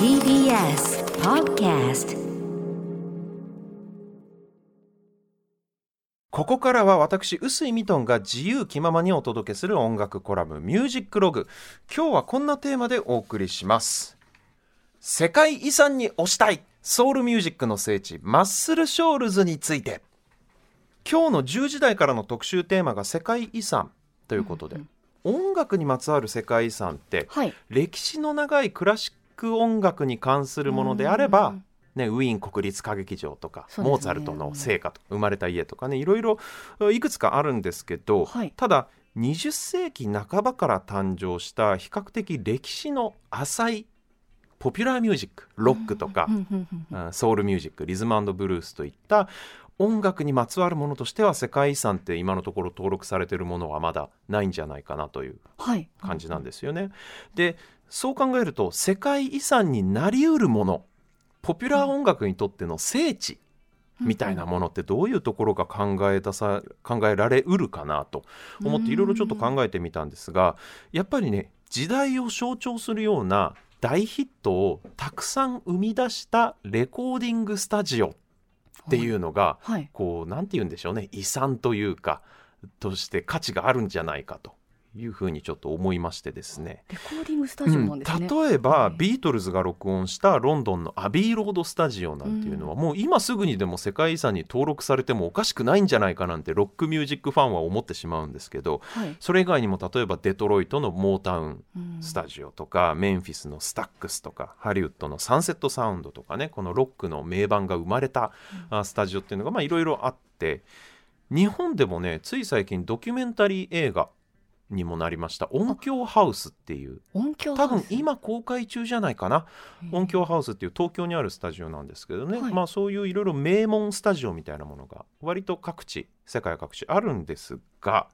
TBS Podcast ここからは私臼井ミトンが自由気ままにお届けする音楽コラム「ミュージックログ」今日はこんなテーマでお送りします。世界遺産に推したい。ソウルミュージックの聖地マッスルショールズについて。今日の10時台からの特集テーマが世界遺産ということで、音楽にまつわる世界遺産って、はい。歴史の長いクラシック音楽に関するものであればうん、ね、ウィーン国立歌劇場とか、ね。モーツァルトの聖歌と生まれた家とかねいろいろいくつかあるんですけど、はい。ただ20世紀半ばから誕生した比較的歴史の浅いポピュラーミュージックロックとかソウルミュージックリズムブルースといった音楽にまつわるものとしては世界遺産って今のところ登録されているものはまだないんじゃないかなというはい。感じなんですよね。でそう考えると世界遺産になりうるものポピュラー音楽にとっての聖地みたいなものってどういうところが考え出さ考えられうるかなと思っていろいろちょっと考えてみたんですがやっぱりね時代を象徴するような大ヒットをたくさん生み出したレコーディングスタジオっていうのがはい。こうなんて言うんでしょうね。遺産というかとして価値があるんじゃないかというふうにちょっと思いましてですね。レコーディングスタジオなんですね。うん例えば、はいビートルズが録音したロンドンのアビーロードスタジオなんていうのは、もう今すぐにでも世界遺産に登録されてもおかしくないんじゃないかなんてロックミュージックファンは思ってしまうんですけどはい。それ以外にも例えばデトロイトのモータウンうんスタジオとか、メンフィスのスタックスとかハリウッドのサンセットサウンドとかねこのロックの名盤が生まれた、あスタジオっていうのがまあいろいろあって日本でもねつい最近ドキュメンタリー映画にもなりました。音響ハウスっていう。音響多分今公開中じゃないかな。音響ハウスっていう東京にあるスタジオなんですけどね、はい。まあそういういろいろ名門スタジオみたいなものが割と各地世界各地あるんですが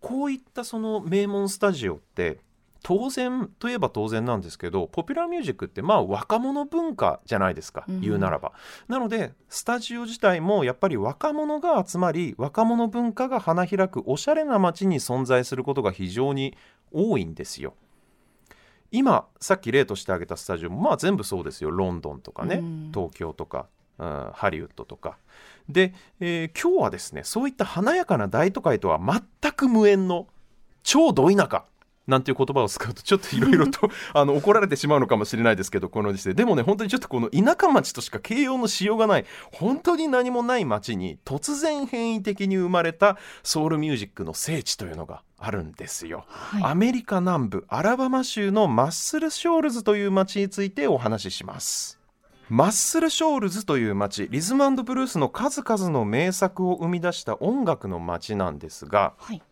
こういったその名門スタジオって当然といえば当然なんですけどポピュラーミュージックってまあ若者文化じゃないですか、うん。言うならば。なのでスタジオ自体もやっぱり若者が集まり若者文化が花開くおしゃれな街に存在することが非常に多いんですよ。今さっき例として挙げたスタジオもまあ全部そうですよ。ロンドンとかね、うん。東京とか、うんハリウッドとか。で、えー今日はですねそういった華やかな大都会とは全く無縁の超ど田舎なんていう言葉を使うとちょっといろいろと あの怒られてしまうのかもしれないですけどこの時世でもね本当にちょっとこの田舎町としか形容のしようがない本当に何もない町に突然変異的に生まれたソウルミュージックの聖地というのがあるんですよ。はい。アメリカ南部アラバマ州のマッスルショールズという町についてお話ししますマッスルショールズという町リズムブルースの数々の名作を生み出した音楽の町なんですがはい。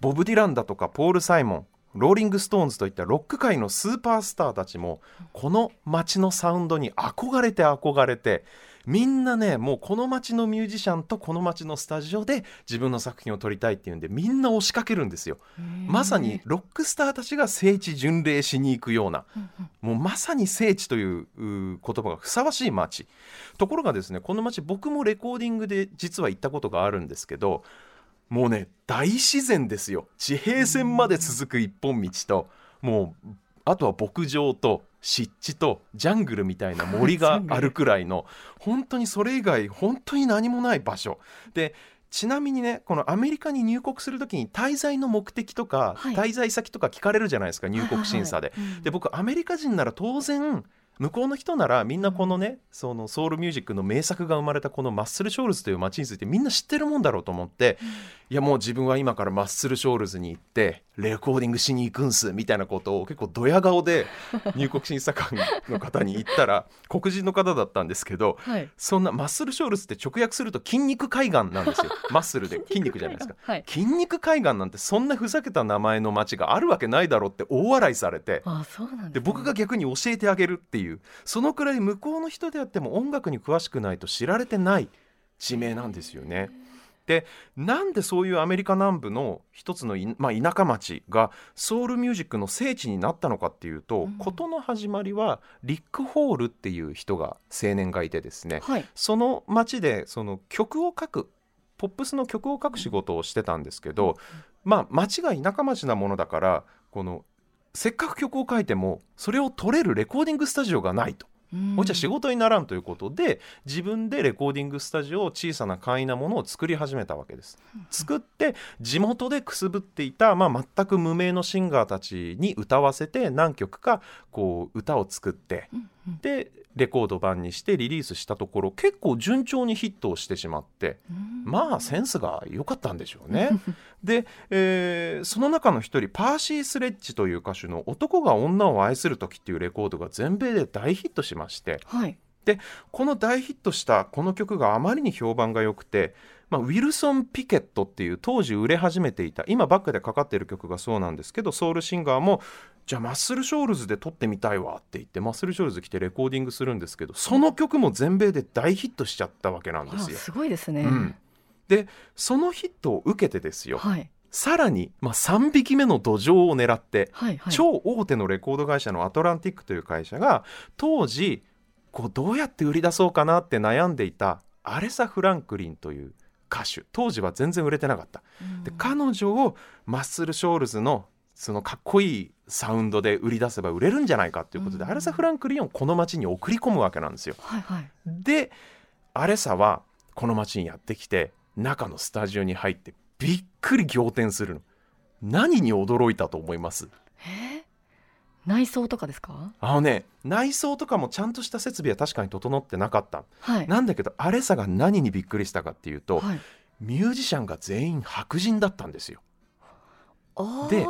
ボブ・ディランだとかポール・サイモンローリング・ストーンズといったロック界のスーパースターたちもこの街のサウンドに憧れて憧れてみんなねもうこの街のミュージシャンとこの街のスタジオで自分の作品を撮りたいっていうんでみんな押しかけるんですよ。まさにロックスターたちが聖地巡礼しに行くようなもうまさに聖地というう言葉がふさわしい街。ところがですねこの街僕もレコーディングで実は行ったことがあるんですけどもうね大自然ですよ。地平線まで続く一本道ともうあとは牧場と湿地とジャングルみたいな森が あるくらいの本当にそれ以外本当に何もない場所。でちなみにねこのアメリカに入国するときに滞在の目的とか、はい。滞在先とか聞かれるじゃないですか入国審査で。はいはいはい。うん。で僕アメリカ人なら当然向こうの人ならみんなこのね、そのソウルミュージックの名作が生まれたこのマッスルショールズという街についてみんな知ってるもんだろうと思って、いやもう自分は今からマッスルショールズに行ってレコーディングしに行くんすみたいなことを結構ドヤ顔で 入国審査官の方に言ったら黒人の方だったんですけどはい。そんなマッスルショールズって直訳すると筋肉海岸なんですよ マッスルで筋肉じゃないですか。はい。筋肉海岸なんてそんなふざけた名前の街があるわけないだろうって大笑いされてね。で僕が逆に教えてあげるっていうそのくらい向こうの人であっても音楽に詳しくないと知られてない地名なんですよね。でなんでそういうアメリカ南部の一つのい、まあ、田舎町がソウルミュージックの聖地になったのかっていうと、うん事の始まりはリック・ホールっていう人が青年がいてですねはい。その町でその曲を書くポップスの曲を書く仕事をしてたんですけど、まあ町が田舎町なものだからこのせっかく曲を書いてもそれを撮れるレコーディングスタジオがないと。こっちは仕事にならんということで自分でレコーディングスタジオを小さな簡易なものを作り始めたわけです。作って地元でくすぶっていた、まあ、全く無名のシンガーたちに歌わせて何曲かこう歌を作ってでレコード版にしてリリースしたところ結構順調にヒットをしてしまってまあセンスが良かったんでしょうね。で、えーその中の一人パーシー・スレッジという歌手の「男が女を愛する時」っていうレコードが全米で大ヒットしましてはい。この大ヒットしたこの曲があまりに評判が良くて、まあ、ウィルソン・ピケットっていう当時売れ始めていた今バックでかかっている曲がそうなんですけどソウルシンガーもじゃあマッスル・ショールズで撮ってみたいわって言ってマッスル・ショールズ来てレコーディングするんですけどその曲も全米で大ヒットしちゃったわけなんですよ。あすごいですね。うん、でそのヒットを受けてですよはい。さらに、まあ、3匹目の土壌を狙ってはいはい。超大手のレコード会社のアトランティックという会社が当時こうどうやって売り出そうかなって悩んでいたアレサ・フランクリンという歌手当時は全然売れてなかった。うんで彼女をマッスル・ショールズのそのかっこいいサウンドで売り出せば売れるんじゃないかということで、うんアレサ・フランクリンをこの街に送り込むわけなんですよ。はいはい。でアレサはこの街にやってきて中のスタジオに入ってびっくり仰天するの。何に驚いたと思います？え？ー内装とかですか？あのね内装とかもちゃんとした設備は確かに整ってなかったはい。なんだけどアレサが何にびっくりしたかっていうと、はい。ミュージシャンが全員白人だったんですよで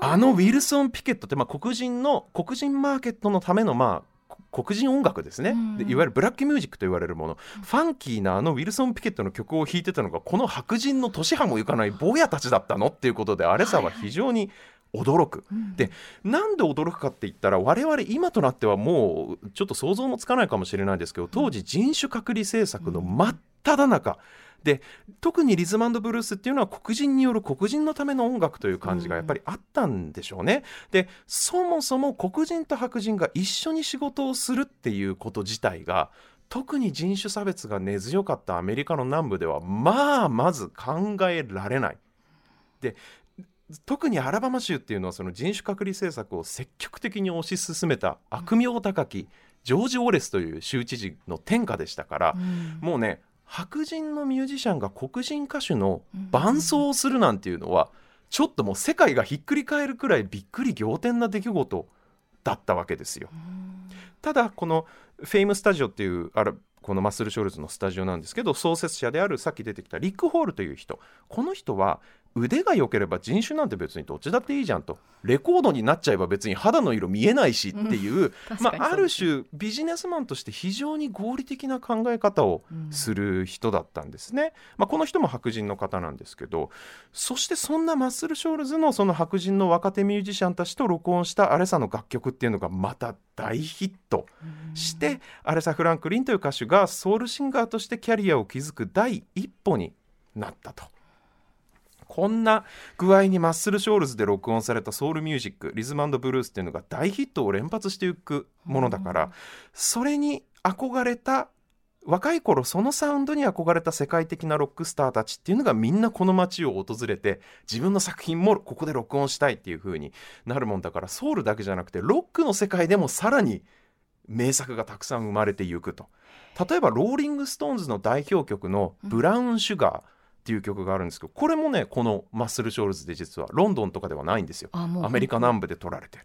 あのウィルソン・ピケットって、まあ、黒人の黒人マーケットのためのまあこ黒人音楽ですね、うん。でいわゆるブラックミュージックと言われるもの、ファンキーなあのウィルソン・ピケットの曲を弾いてたのがこの白人の年派もいかない坊やたちだったのっていうことでアレサは非常に驚く、うん。でなんで驚くかって言ったら我々今となってはもうちょっと想像もつかないかもしれないですけど当時人種隔離政策の真っ只中で特にリズムブルースっていうのは黒人による黒人のための音楽という感じがやっぱりあったんでしょうね。でそもそも黒人と白人が一緒に仕事をするっていうこと自体が特に人種差別が根強かったアメリカの南部ではまあまず考えられない。で特にアラバマ州っていうのはその人種隔離政策を積極的に推し進めた悪名高きジョージ・オレスという州知事の天下でしたから、うんもうね白人のミュージシャンが黒人歌手の伴奏をするなんていうのはちょっともう世界がひっくり返るくらいびっくり仰天な出来事だったわけですよ。ただこのフェイムスタジオっていうあらこのマッスル・ショールズのスタジオなんですけど創設者であるさっき出てきたリック・ホールという人。この人は腕が良ければ人種なんて別にどっちだっていいじゃんと。レコードになっちゃえば別に肌の色見えないしっていう、まあ、ある種ビジネスマンとして非常に合理的な考え方をする人だったんですね。まあ、この人も白人の方なんですけどそしてそんなマッスル・ショールズのその白人の若手ミュージシャンたちと録音したアレサの楽曲っていうのがまた大ヒットしてアレサ・フランクリンという歌手がソウルシンガーとしてキャリアを築く第一歩になったと。こんな具合にマッスル・ショールズで録音されたソウルミュージックリズムブルースっていうのが大ヒットを連発していくものだからそれに憧れた若い頃そのサウンドに憧れた世界的なロックスターたちっていうのがみんなこの街を訪れて自分の作品もここで録音したいっていう風になるもんだからソウルだけじゃなくてロックの世界でもさらに名作がたくさん生まれていくと。例えばローリング・ストーンズの代表曲の「ブラウン・シュガー」っていう曲があるんですけどこれもねこのマッスル・ショールズで実はロンドンとかではないんですよ。アメリカ南部で録られてる。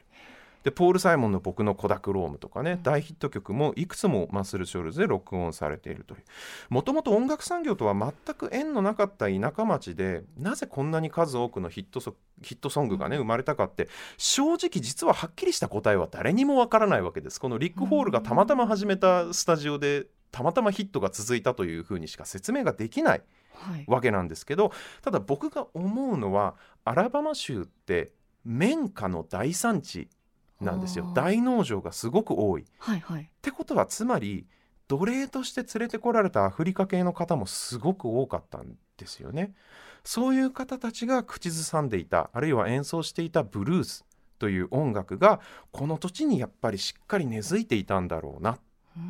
でポール・サイモンの「僕のコダクローム」とかね、大ヒット曲もいくつもマッスル・ショールズで録音されているという。もともと音楽産業とは全く縁のなかった田舎町でなぜこんなに数多くのヒットソヒットソングがね生まれたかって正直実ははっきりした答えは誰にもわからないわけです。このリック・ホールがたまたま始めたスタジオでたまたまヒットが続いたというふうにしか説明ができないわけなんですけどただ僕が思うのはアラバマ州って綿花の大産地なんですよ。大農場がすごく多い。っはいはい。てことはつまり奴隷として連れてこられたアフリカ系の方もすごく多かったんですよね。そういう方たちが口ずさんでいた。あるいは演奏していたブルースという音楽がこの土地にやっぱりしっかり根付いていたんだろうな。っ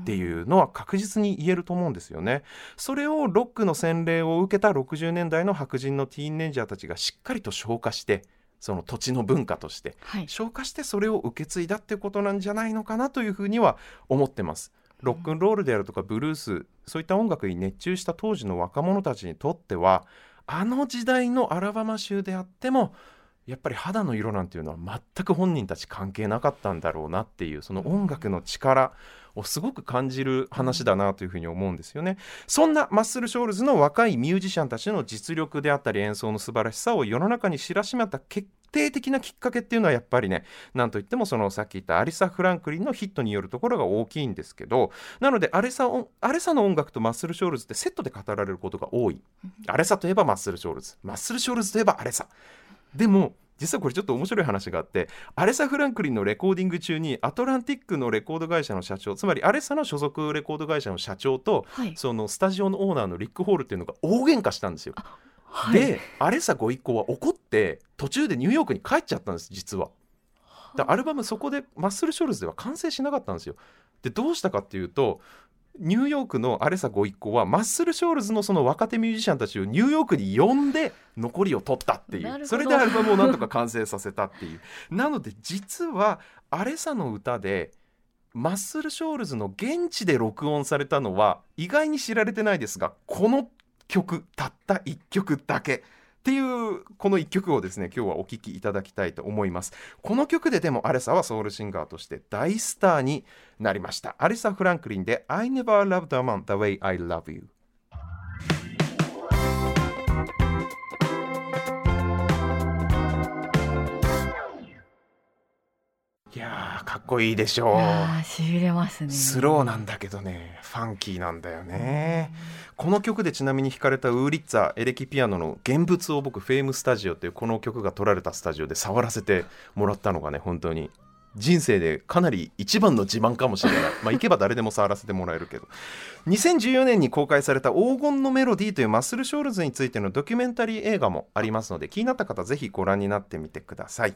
ていうのは確実に言えると思うんですよね。それをロックの洗礼を受けた60年代の白人のティーンネイジャーたちがしっかりと消化してその土地の文化としてはい。消化してそれを受け継いだってことなんじゃないのかなというふうには思ってます。ロックンロールであるとかブルースそういった音楽に熱中した当時の若者たちにとってはあの時代のアラバマ州であってもやっぱり肌の色なんていうのは全く本人たち関係なかったんだろうなっていうその音楽の力をすごく感じる話だなというふうに思うんですよね。そんなマッスル・ショールズの若いミュージシャンたちの実力であったり演奏の素晴らしさを世の中に知らしめた決定的なきっかけっていうのはやっぱりねなんといってもそのさっき言ったアレサ・フランクリンのヒットによるところが大きいんですけどなのでアレサ音アレサの音楽とマッスル・ショールズってセットで語られることが多い。アレサといえばマッスル・ショールズ。マッスル・ショールズといえばアレサ。でも実はこれちょっと面白い話があってアレサ・フランクリンのレコーディング中にアトランティックのレコード会社の社長つまりアレサの所属レコード会社の社長とはい。そのスタジオのオーナーのリック・ホールっていうのが大喧嘩したんですよ。はい、でアレサご一行は怒って途中でニューヨークに帰っちゃったんです実は。でアルバムそこでマッスル・ショルズでは完成しなかったんですよ。でどうしたかっていうとニューヨークのアレサご一行はマッスル・ショールズのその若手ミュージシャンたちをニューヨークに呼んで残りを取ったっていう。それでアルバムをなんとか完成させたっていう。なので実はアレサの歌でマッスル・ショールズの現地で録音されたのは意外に知られてないですがこの曲たった1曲だけっていうこの1曲をですね今日はお聴きいただきたいと思います。この曲ででもアレサはソウルシンガーとして大スターになりました。アレサ・フランクリンで I never loved a man the way I love you いやーかっこいいでしょう。しびれますね。スローなんだけどね。ファンキーなんだよねこの曲でちなみに弾かれたウーリッツァエレキピアノの現物を僕フェームスタジオっていうこの曲が撮られたスタジオで触らせてもらったのがね本当に。人生でかなり一番の自慢かもしれない。まあ行けば誰でも触らせてもらえるけど。2014年に公開された「黄金のメロディー」というマッスル・ショールズについてのドキュメンタリー映画もありますので気になった方ぜひご覧になってみてください。